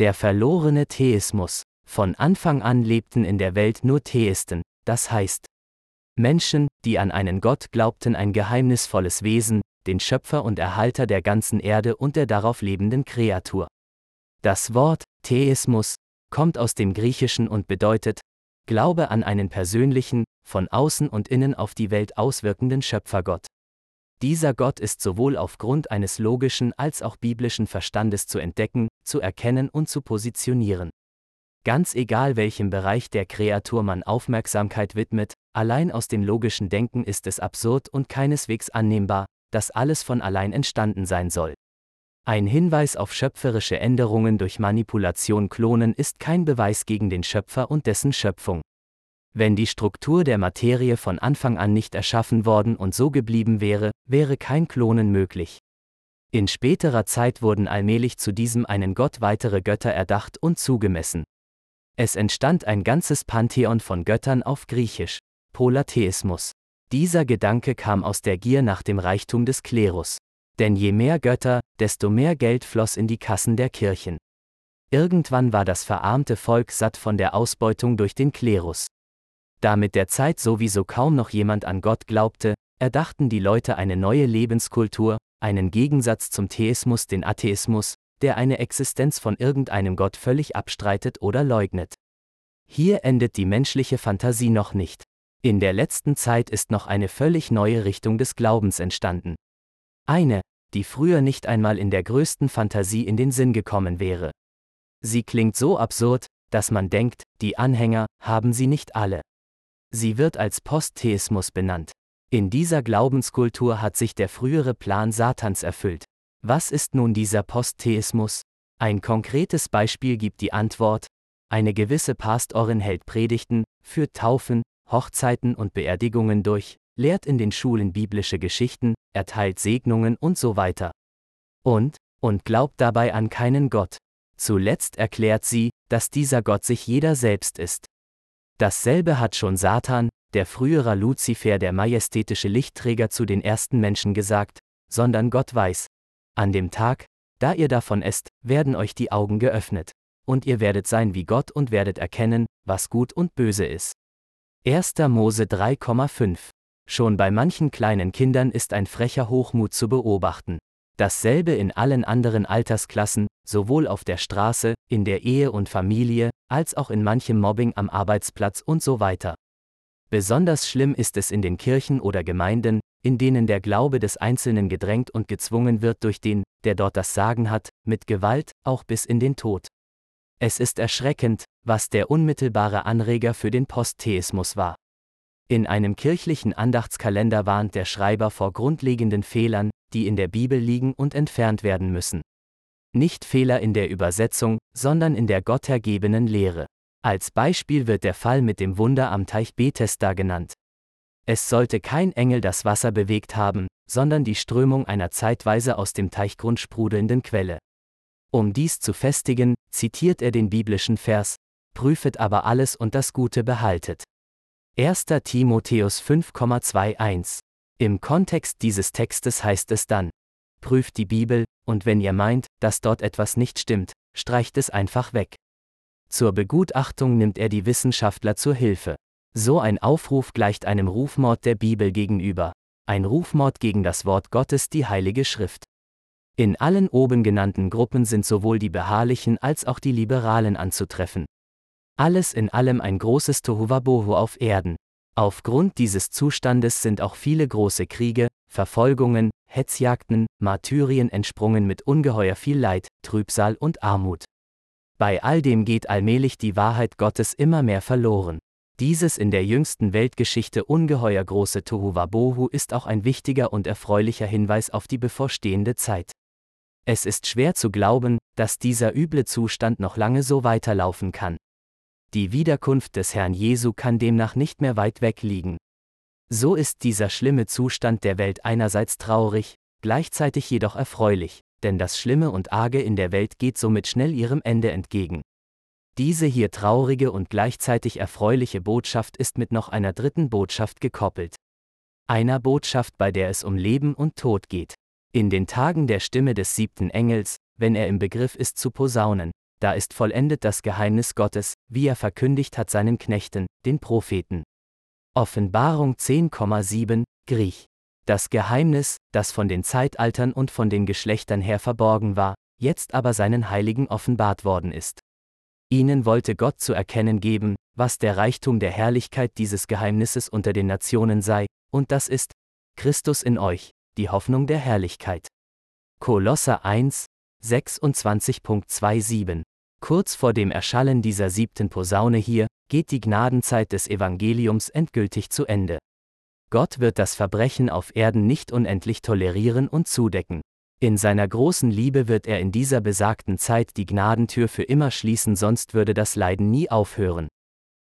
Der verlorene Theismus. Von Anfang an lebten in der Welt nur Theisten, das heißt Menschen, die an einen Gott glaubten, ein geheimnisvolles Wesen, den Schöpfer und Erhalter der ganzen Erde und der darauf lebenden Kreatur. Das Wort Theismus kommt aus dem Griechischen und bedeutet Glaube an einen persönlichen, von außen und innen auf die Welt auswirkenden Schöpfergott. Dieser Gott ist sowohl aufgrund eines logischen als auch biblischen Verstandes zu entdecken, zu erkennen und zu positionieren. Ganz egal welchem Bereich der Kreatur man Aufmerksamkeit widmet, allein aus dem logischen Denken ist es absurd und keineswegs annehmbar, dass alles von allein entstanden sein soll. Ein Hinweis auf schöpferische Änderungen durch Manipulation klonen ist kein Beweis gegen den Schöpfer und dessen Schöpfung. Wenn die Struktur der Materie von Anfang an nicht erschaffen worden und so geblieben wäre, wäre kein Klonen möglich. In späterer Zeit wurden allmählich zu diesem einen Gott weitere Götter erdacht und zugemessen. Es entstand ein ganzes Pantheon von Göttern auf Griechisch, Polytheismus. Dieser Gedanke kam aus der Gier nach dem Reichtum des Klerus. Denn je mehr Götter, desto mehr Geld floss in die Kassen der Kirchen. Irgendwann war das verarmte Volk satt von der Ausbeutung durch den Klerus. Da mit der Zeit sowieso kaum noch jemand an Gott glaubte, erdachten die Leute eine neue Lebenskultur, einen Gegensatz zum Theismus, den Atheismus, der eine Existenz von irgendeinem Gott völlig abstreitet oder leugnet. Hier endet die menschliche Fantasie noch nicht. In der letzten Zeit ist noch eine völlig neue Richtung des Glaubens entstanden. Eine, die früher nicht einmal in der größten Fantasie in den Sinn gekommen wäre. Sie klingt so absurd, dass man denkt, die Anhänger haben sie nicht alle. Sie wird als Posttheismus benannt. In dieser Glaubenskultur hat sich der frühere Plan Satans erfüllt. Was ist nun dieser Posttheismus? Ein konkretes Beispiel gibt die Antwort, eine gewisse Pastorin hält Predigten, führt Taufen, Hochzeiten und Beerdigungen durch, lehrt in den Schulen biblische Geschichten, erteilt Segnungen und so weiter. Und, und glaubt dabei an keinen Gott. Zuletzt erklärt sie, dass dieser Gott sich jeder selbst ist. Dasselbe hat schon Satan, der frühere Luzifer, der majestätische Lichtträger zu den ersten Menschen gesagt, sondern Gott weiß. An dem Tag, da ihr davon esst, werden euch die Augen geöffnet, und ihr werdet sein wie Gott und werdet erkennen, was gut und böse ist. 1. Mose 3,5 Schon bei manchen kleinen Kindern ist ein frecher Hochmut zu beobachten. Dasselbe in allen anderen Altersklassen, sowohl auf der Straße, in der Ehe und Familie, als auch in manchem Mobbing am Arbeitsplatz und so weiter. Besonders schlimm ist es in den Kirchen oder Gemeinden, in denen der Glaube des Einzelnen gedrängt und gezwungen wird durch den, der dort das Sagen hat, mit Gewalt, auch bis in den Tod. Es ist erschreckend, was der unmittelbare Anreger für den Posttheismus war. In einem kirchlichen Andachtskalender warnt der Schreiber vor grundlegenden Fehlern, die in der Bibel liegen und entfernt werden müssen. Nicht Fehler in der Übersetzung, sondern in der gottergebenen Lehre. Als Beispiel wird der Fall mit dem Wunder am Teich Bethesda genannt. Es sollte kein Engel das Wasser bewegt haben, sondern die Strömung einer zeitweise aus dem Teichgrund sprudelnden Quelle. Um dies zu festigen, zitiert er den biblischen Vers, prüfet aber alles und das Gute behaltet. 1. Timotheus 5,21 Im Kontext dieses Textes heißt es dann, prüft die Bibel, und wenn ihr meint, dass dort etwas nicht stimmt, streicht es einfach weg. Zur Begutachtung nimmt er die Wissenschaftler zur Hilfe. So ein Aufruf gleicht einem Rufmord der Bibel gegenüber, ein Rufmord gegen das Wort Gottes, die Heilige Schrift. In allen oben genannten Gruppen sind sowohl die Beharrlichen als auch die Liberalen anzutreffen. Alles in allem ein großes Tohuwabohu auf Erden. Aufgrund dieses Zustandes sind auch viele große Kriege, Verfolgungen, Hetzjagden, Martyrien entsprungen mit ungeheuer viel Leid, Trübsal und Armut. Bei all dem geht allmählich die Wahrheit Gottes immer mehr verloren. Dieses in der jüngsten Weltgeschichte ungeheuer große Tohuwabohu ist auch ein wichtiger und erfreulicher Hinweis auf die bevorstehende Zeit. Es ist schwer zu glauben, dass dieser üble Zustand noch lange so weiterlaufen kann. Die Wiederkunft des Herrn Jesu kann demnach nicht mehr weit weg liegen. So ist dieser schlimme Zustand der Welt einerseits traurig, gleichzeitig jedoch erfreulich, denn das Schlimme und Arge in der Welt geht somit schnell ihrem Ende entgegen. Diese hier traurige und gleichzeitig erfreuliche Botschaft ist mit noch einer dritten Botschaft gekoppelt. Einer Botschaft, bei der es um Leben und Tod geht. In den Tagen der Stimme des siebten Engels, wenn er im Begriff ist zu posaunen, da ist vollendet das Geheimnis Gottes, wie er verkündigt hat seinen Knechten, den Propheten. Offenbarung 10,7, Griech. Das Geheimnis, das von den Zeitaltern und von den Geschlechtern her verborgen war, jetzt aber seinen Heiligen offenbart worden ist. Ihnen wollte Gott zu erkennen geben, was der Reichtum der Herrlichkeit dieses Geheimnisses unter den Nationen sei, und das ist Christus in euch, die Hoffnung der Herrlichkeit. Kolosser 1, 26.27 Kurz vor dem Erschallen dieser siebten Posaune hier, geht die Gnadenzeit des Evangeliums endgültig zu Ende. Gott wird das Verbrechen auf Erden nicht unendlich tolerieren und zudecken. In seiner großen Liebe wird er in dieser besagten Zeit die Gnadentür für immer schließen, sonst würde das Leiden nie aufhören.